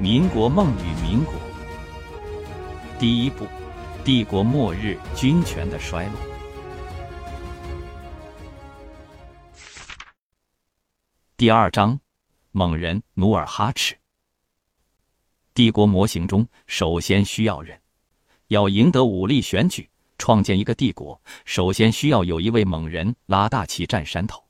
民国梦与民国，第一部：帝国末日，军权的衰落。第二章：猛人努尔哈赤。帝国模型中，首先需要人。要赢得武力选举，创建一个帝国，首先需要有一位猛人拉大旗占山头。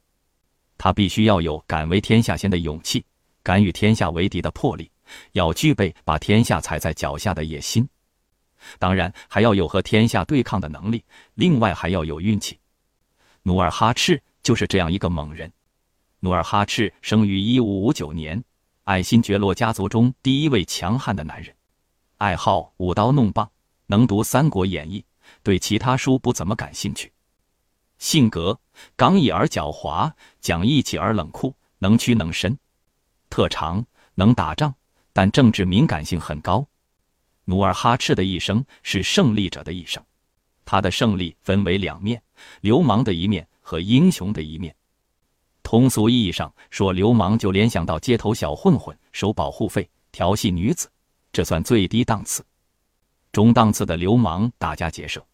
他必须要有敢为天下先的勇气，敢与天下为敌的魄力。要具备把天下踩在脚下的野心，当然还要有和天下对抗的能力。另外还要有运气。努尔哈赤就是这样一个猛人。努尔哈赤生于一五五九年，爱新觉罗家族中第一位强悍的男人，爱好舞刀弄棒，能读《三国演义》，对其他书不怎么感兴趣。性格刚毅而狡猾，讲义气而冷酷，能屈能伸。特长能打仗。但政治敏感性很高。努尔哈赤的一生是胜利者的一生，他的胜利分为两面：流氓的一面和英雄的一面。通俗意义上说，流氓就联想到街头小混混收保护费、调戏女子，这算最低档次。中档次的流氓打家劫舍，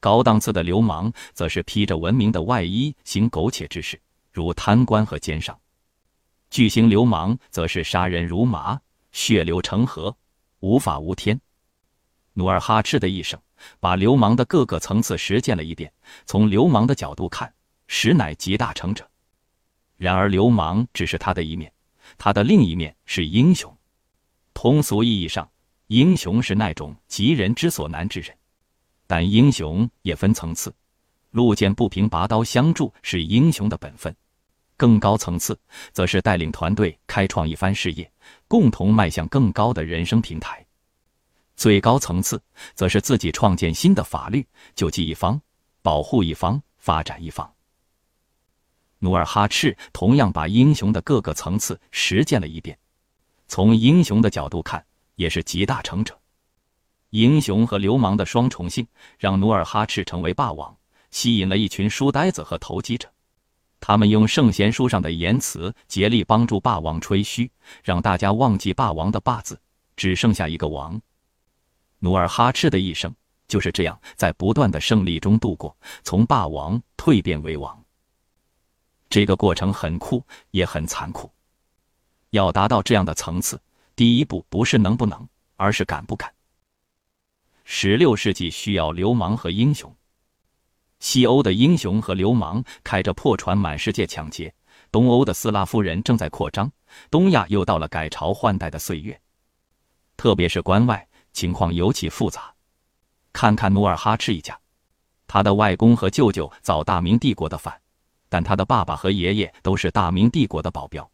高档次的流氓则是披着文明的外衣行苟且之事，如贪官和奸商。巨型流氓则是杀人如麻。血流成河，无法无天。努尔哈赤的一生，把流氓的各个层次实践了一遍。从流氓的角度看，实乃集大成者。然而，流氓只是他的一面，他的另一面是英雄。通俗意义上，英雄是那种急人之所难之人。但英雄也分层次，路见不平拔刀相助是英雄的本分。更高层次，则是带领团队开创一番事业，共同迈向更高的人生平台。最高层次，则是自己创建新的法律，救济一方，保护一方，发展一方。努尔哈赤同样把英雄的各个层次实践了一遍，从英雄的角度看，也是集大成者。英雄和流氓的双重性，让努尔哈赤成为霸王，吸引了一群书呆子和投机者。他们用圣贤书上的言辞，竭力帮助霸王吹嘘，让大家忘记霸王的“霸”字，只剩下一个王。努尔哈赤的一生就是这样，在不断的胜利中度过，从霸王蜕变为王。这个过程很酷，也很残酷。要达到这样的层次，第一步不是能不能，而是敢不敢。十六世纪需要流氓和英雄。西欧的英雄和流氓开着破船满世界抢劫，东欧的斯拉夫人正在扩张，东亚又到了改朝换代的岁月。特别是关外情况尤其复杂。看看努尔哈赤一家，他的外公和舅舅造大明帝国的反，但他的爸爸和爷爷都是大明帝国的保镖。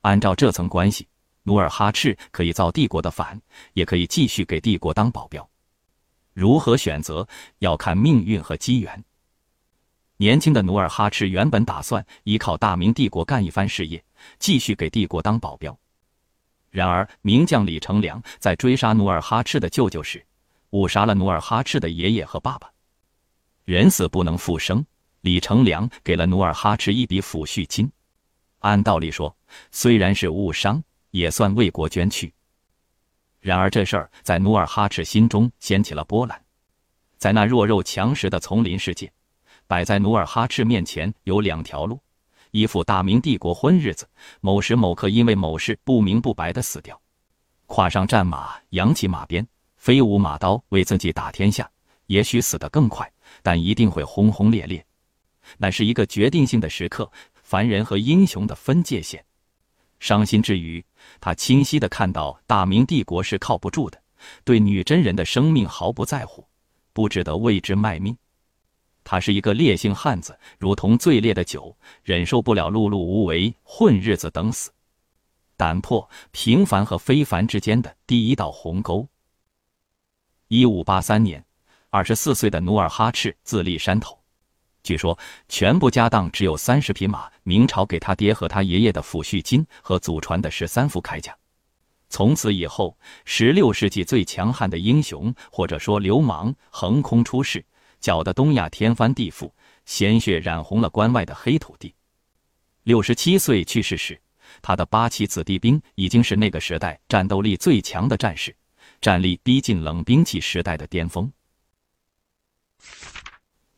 按照这层关系，努尔哈赤可以造帝国的反，也可以继续给帝国当保镖。如何选择，要看命运和机缘。年轻的努尔哈赤原本打算依靠大明帝国干一番事业，继续给帝国当保镖。然而，名将李成梁在追杀努尔哈赤的舅舅时，误杀了努尔哈赤的爷爷和爸爸。人死不能复生，李成梁给了努尔哈赤一笔抚恤金。按道理说，虽然是误伤，也算为国捐躯。然而这事儿在努尔哈赤心中掀起了波澜，在那弱肉强食的丛林世界，摆在努尔哈赤面前有两条路：依附大明帝国混日子，某时某刻因为某事不明不白的死掉；跨上战马，扬起马鞭，飞舞马刀，为自己打天下。也许死得更快，但一定会轰轰烈烈。那是一个决定性的时刻，凡人和英雄的分界线。伤心之余，他清晰地看到大明帝国是靠不住的，对女真人的生命毫不在乎，不值得为之卖命。他是一个烈性汉子，如同最烈的酒，忍受不了碌碌无为、混日子等死，打破平凡和非凡之间的第一道鸿沟。一五八三年，二十四岁的努尔哈赤自立山头。据说全部家当只有三十匹马，明朝给他爹和他爷爷的抚恤金和祖传的十三副铠甲。从此以后，十六世纪最强悍的英雄或者说流氓横空出世，搅得东亚天翻地覆，鲜血染红了关外的黑土地。六十七岁去世时，他的八旗子弟兵已经是那个时代战斗力最强的战士，战力逼近冷兵器时代的巅峰。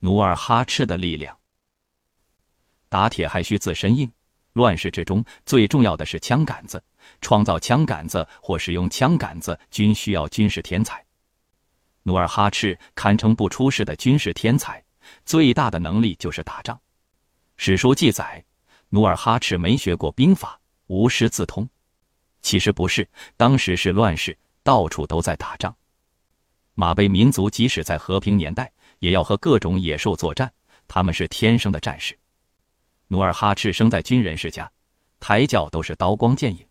努尔哈赤的力量，打铁还需自身硬。乱世之中，最重要的是枪杆子。创造枪杆子或使用枪杆子，均需要军事天才。努尔哈赤堪称不出世的军事天才，最大的能力就是打仗。史书记载，努尔哈赤没学过兵法，无师自通。其实不是，当时是乱世，到处都在打仗。马背民族即使在和平年代，也要和各种野兽作战，他们是天生的战士。努尔哈赤生在军人世家，胎教都是刀光剑影。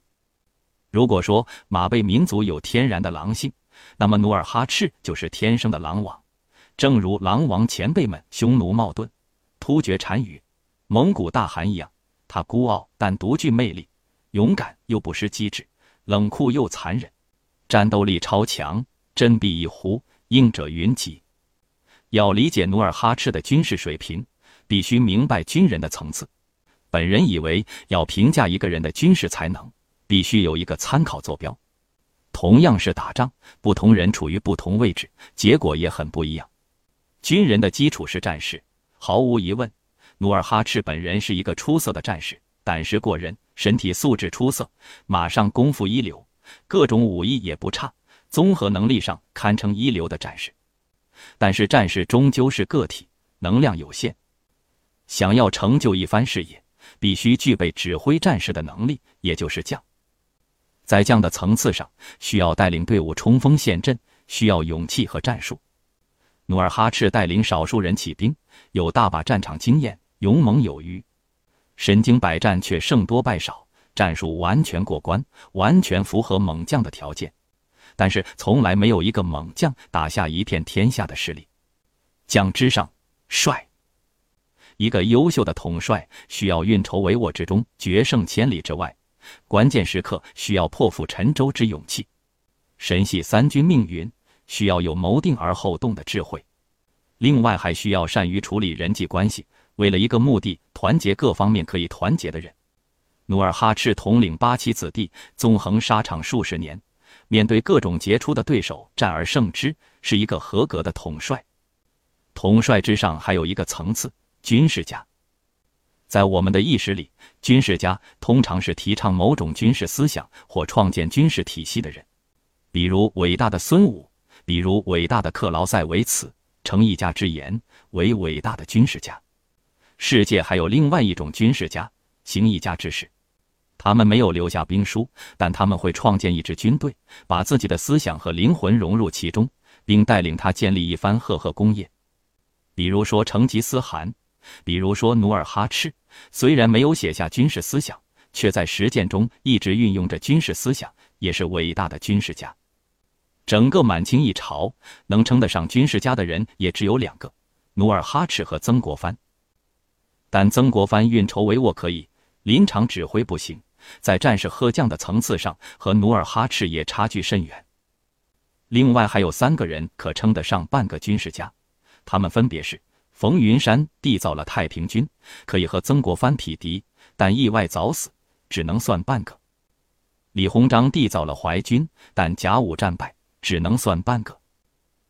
如果说马背民族有天然的狼性，那么努尔哈赤就是天生的狼王。正如狼王前辈们匈奴冒顿、突厥单于、蒙古大汗一样，他孤傲但独具魅力，勇敢又不失机智，冷酷又残忍，战斗力超强，振臂一呼，应者云集。要理解努尔哈赤的军事水平。必须明白军人的层次。本人以为，要评价一个人的军事才能，必须有一个参考坐标。同样是打仗，不同人处于不同位置，结果也很不一样。军人的基础是战士，毫无疑问，努尔哈赤本人是一个出色的战士，胆识过人，身体素质出色，马上功夫一流，各种武艺也不差，综合能力上堪称一流的战士。但是战士终究是个体，能量有限。想要成就一番事业，必须具备指挥战士的能力，也就是将。在将的层次上，需要带领队伍冲锋陷阵，需要勇气和战术。努尔哈赤带领少数人起兵，有大把战场经验，勇猛有余，身经百战却胜多败少，战术完全过关，完全符合猛将的条件。但是从来没有一个猛将打下一片天下的实力。将之上，帅。一个优秀的统帅需要运筹帷幄之中决胜千里之外，关键时刻需要破釜沉舟之勇气，神系三军命运需要有谋定而后动的智慧。另外还需要善于处理人际关系，为了一个目的团结各方面可以团结的人。努尔哈赤统领八旗子弟，纵横沙场数十年，面对各种杰出的对手战而胜之，是一个合格的统帅。统帅之上还有一个层次。军事家，在我们的意识里，军事家通常是提倡某种军事思想或创建军事体系的人，比如伟大的孙武，比如伟大的克劳塞维茨，成一家之言为伟大的军事家。世界还有另外一种军事家，行一家之事。他们没有留下兵书，但他们会创建一支军队，把自己的思想和灵魂融入其中，并带领他建立一番赫赫功业。比如说成吉思汗。比如说，努尔哈赤虽然没有写下军事思想，却在实践中一直运用着军事思想，也是伟大的军事家。整个满清一朝，能称得上军事家的人也只有两个：努尔哈赤和曾国藩。但曾国藩运筹帷幄可以，临场指挥不行，在战士喝将的层次上和努尔哈赤也差距甚远。另外还有三个人可称得上半个军事家，他们分别是。冯云山缔造了太平军，可以和曾国藩匹敌，但意外早死，只能算半个。李鸿章缔造了淮军，但甲午战败，只能算半个。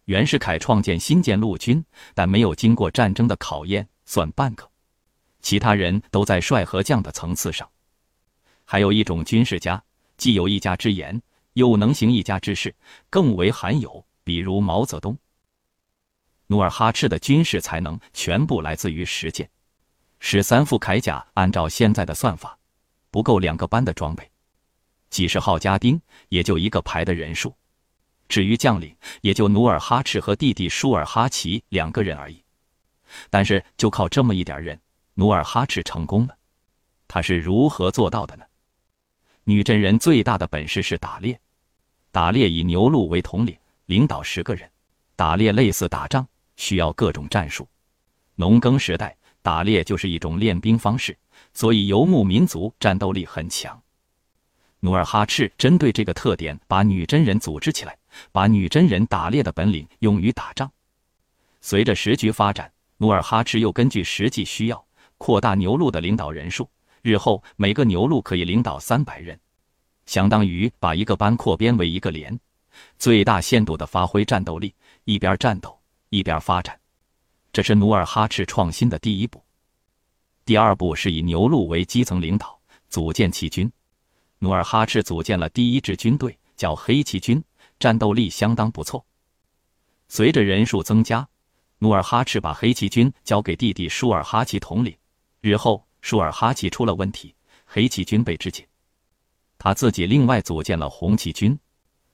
袁世凯创建新建陆军，但没有经过战争的考验，算半个。其他人都在帅和将的层次上。还有一种军事家，既有一家之言，又能行一家之事，更为罕有，比如毛泽东。努尔哈赤的军事才能全部来自于实践。十三副铠甲按照现在的算法，不够两个班的装备，几十号家丁也就一个排的人数。至于将领，也就努尔哈赤和弟弟舒尔哈齐两个人而已。但是就靠这么一点人，努尔哈赤成功了。他是如何做到的呢？女真人最大的本事是打猎，打猎以牛鹿为统领，领导十个人，打猎类似打仗。需要各种战术。农耕时代，打猎就是一种练兵方式，所以游牧民族战斗力很强。努尔哈赤针对这个特点，把女真人组织起来，把女真人打猎的本领用于打仗。随着时局发展，努尔哈赤又根据实际需要扩大牛鹿的领导人数，日后每个牛录可以领导三百人，相当于把一个班扩编为一个连，最大限度的发挥战斗力，一边战斗一边发展。这是努尔哈赤创新的第一步。第二步是以牛录为基层领导，组建骑军。努尔哈赤组建了第一支军队，叫黑骑军，战斗力相当不错。随着人数增加，努尔哈赤把黑骑军交给弟弟舒尔哈齐统领。日后舒尔哈齐出了问题，黑旗军被肢解，他自己另外组建了红旗军，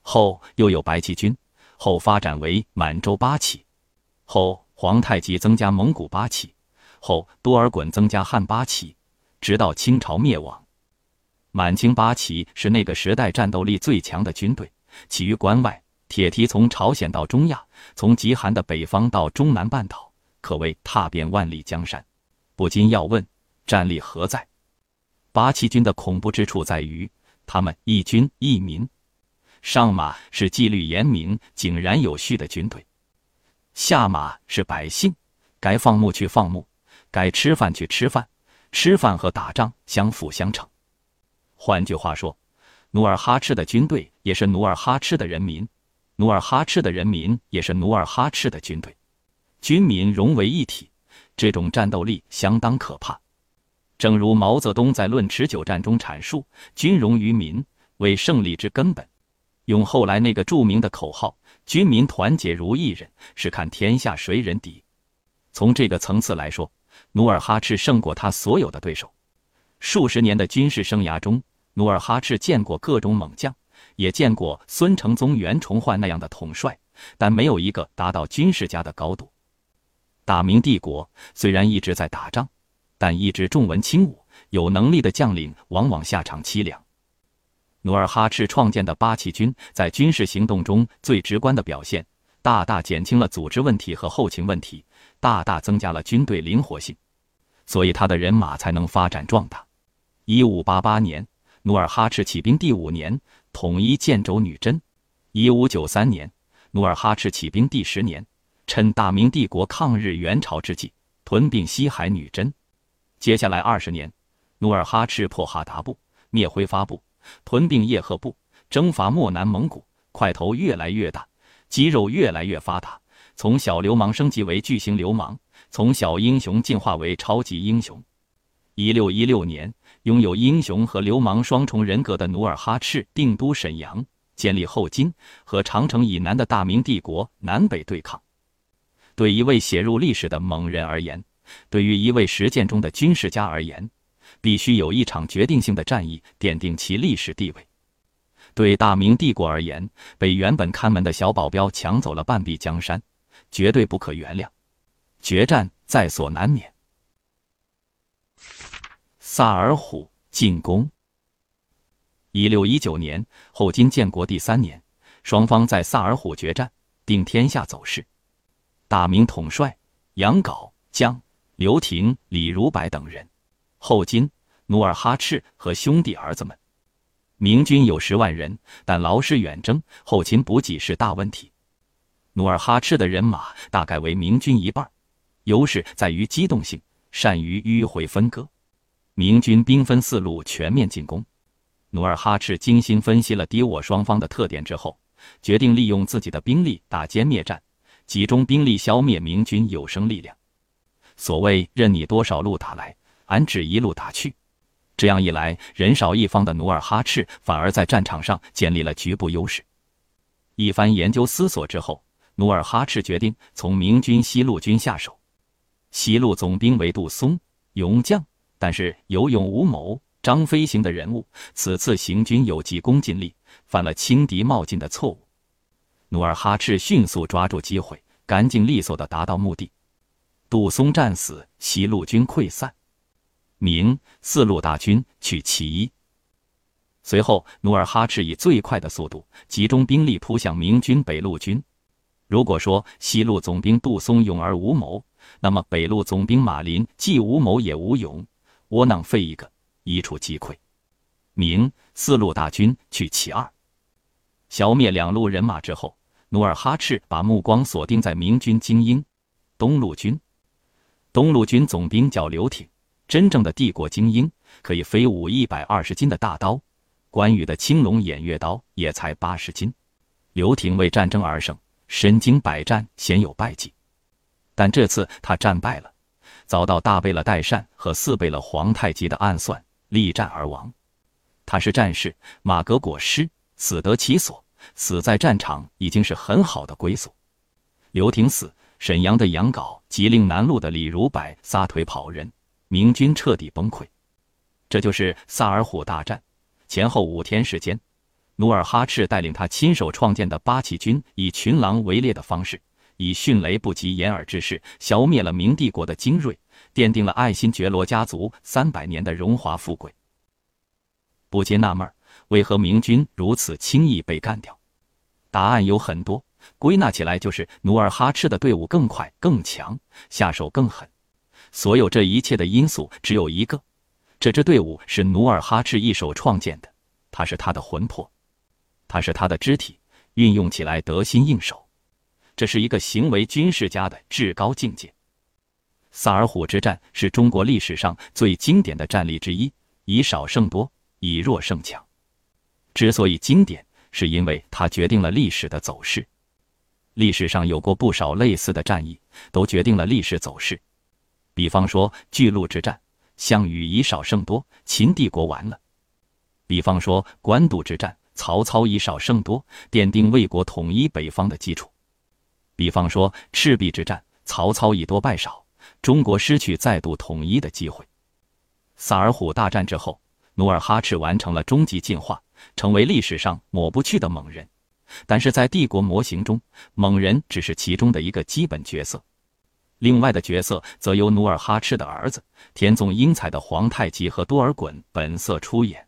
后又有白旗军，后发展为满洲八旗，后。皇太极增加蒙古八旗，后多尔衮增加汉八旗，直到清朝灭亡。满清八旗是那个时代战斗力最强的军队，起于关外，铁蹄从朝鲜到中亚，从极寒的北方到中南半岛，可谓踏遍万里江山。不禁要问，战力何在？八旗军的恐怖之处在于，他们一军一民，上马是纪律严明、井然有序的军队。下马是百姓，该放牧去放牧，该吃饭去吃饭，吃饭和打仗相辅相成。换句话说，努尔哈赤的军队也是努尔哈赤的人民，努尔哈赤的人民也是努尔哈赤的军队，军民融为一体，这种战斗力相当可怕。正如毛泽东在《论持久战》中阐述：“军融于民，为胜利之根本。”用后来那个著名的口号。军民团结如一人，是看天下谁人敌。从这个层次来说，努尔哈赤胜过他所有的对手。数十年的军事生涯中，努尔哈赤见过各种猛将，也见过孙承宗、袁崇焕那样的统帅，但没有一个达到军事家的高度。大明帝国虽然一直在打仗，但一直重文轻武，有能力的将领往往下场凄凉。努尔哈赤创建的八旗军在军事行动中最直观的表现，大大减轻了组织问题和后勤问题，大大增加了军队灵活性，所以他的人马才能发展壮大。一五八八年，努尔哈赤起兵第五年，统一建州女真；一五九三年，努尔哈赤起兵第十年，趁大明帝国抗日援朝之际，吞并西海女真。接下来二十年，努尔哈赤破哈达部，灭辉发部。吞并叶赫部，征伐漠南蒙古，块头越来越大，肌肉越来越发达，从小流氓升级为巨型流氓，从小英雄进化为超级英雄。一六一六年，拥有英雄和流氓双重人格的努尔哈赤定都沈阳，建立后金，和长城以南的大明帝国南北对抗。对一位写入历史的猛人而言，对于一位实践中的军事家而言。必须有一场决定性的战役奠定其历史地位。对大明帝国而言，被原本看门的小保镖抢走了半壁江山，绝对不可原谅。决战在所难免。萨尔浒进攻。一六一九年，后金建国第三年，双方在萨尔浒决战，定天下走势。大明统帅杨镐、江刘廷、李如柏等人。后金、努尔哈赤和兄弟儿子们，明军有十万人，但劳师远征，后勤补给是大问题。努尔哈赤的人马大概为明军一半，优势在于机动性，善于迂回分割。明军兵分四路全面进攻。努尔哈赤精心分析了敌我双方的特点之后，决定利用自己的兵力打歼灭战，集中兵力消灭明军有生力量。所谓任你多少路打来。俺只一路打去，这样一来，人少一方的努尔哈赤反而在战场上建立了局部优势。一番研究思索之后，努尔哈赤决定从明军西路军下手。西路总兵为杜松，勇将，但是有勇无谋、张飞型的人物。此次行军有急功近利，犯了轻敌冒进的错误。努尔哈赤迅速抓住机会，干净利索地达到目的。杜松战死，西路军溃散。明四路大军去其一。随后，努尔哈赤以最快的速度集中兵力扑向明军北路军。如果说西路总兵杜松勇而无谋，那么北路总兵马林既无谋也无勇，窝囊废一个，一触即溃。明四路大军去其二。消灭两路人马之后，努尔哈赤把目光锁定在明军精英东路军。东路军总兵叫刘挺。真正的帝国精英，可以飞舞一百二十斤的大刀，关羽的青龙偃月刀也才八十斤。刘挺为战争而生，身经百战，鲜有败绩。但这次他战败了，遭到大贝勒代善和四贝勒皇太极的暗算，力战而亡。他是战士，马革裹尸，死得其所，死在战场已经是很好的归宿。刘挺死，沈阳的杨镐、吉林南路的李如柏撒腿跑人，明军彻底崩溃。这就是萨尔浒大战前后五天时间，努尔哈赤带领他亲手创建的八旗军，以群狼围猎的方式，以迅雷不及掩耳之势，消灭了明帝国的精锐，奠定了爱新觉罗家族三百年的荣华富贵。不禁纳闷，为何明军如此轻易被干掉？答案有很多。归纳起来就是努尔哈赤的队伍更快更强，下手更狠。所有这一切的因素只有一个：这支队伍是努尔哈赤一手创建的，他是他的魂魄，他是他的肢体，运用起来得心应手。这是一个行为军事家的至高境界。萨尔浒之战是中国历史上最经典的战例之一，以少胜多，以弱胜强。之所以经典，是因为它决定了历史的走势。历史上有过不少类似的战役，都决定了历史走势。比方说巨鹿之战，项羽以少胜多，秦帝国完了；比方说官渡之战，曹操以少胜多，奠定魏国统一北方的基础；比方说赤壁之战，曹操以多败少，中国失去再度统一的机会。萨尔浒大战之后，努尔哈赤完成了终极进化，成为历史上抹不去的猛人。但是在帝国模型中，猛人只是其中的一个基本角色，另外的角色则由努尔哈赤的儿子、天纵英才的皇太极和多尔衮本色出演。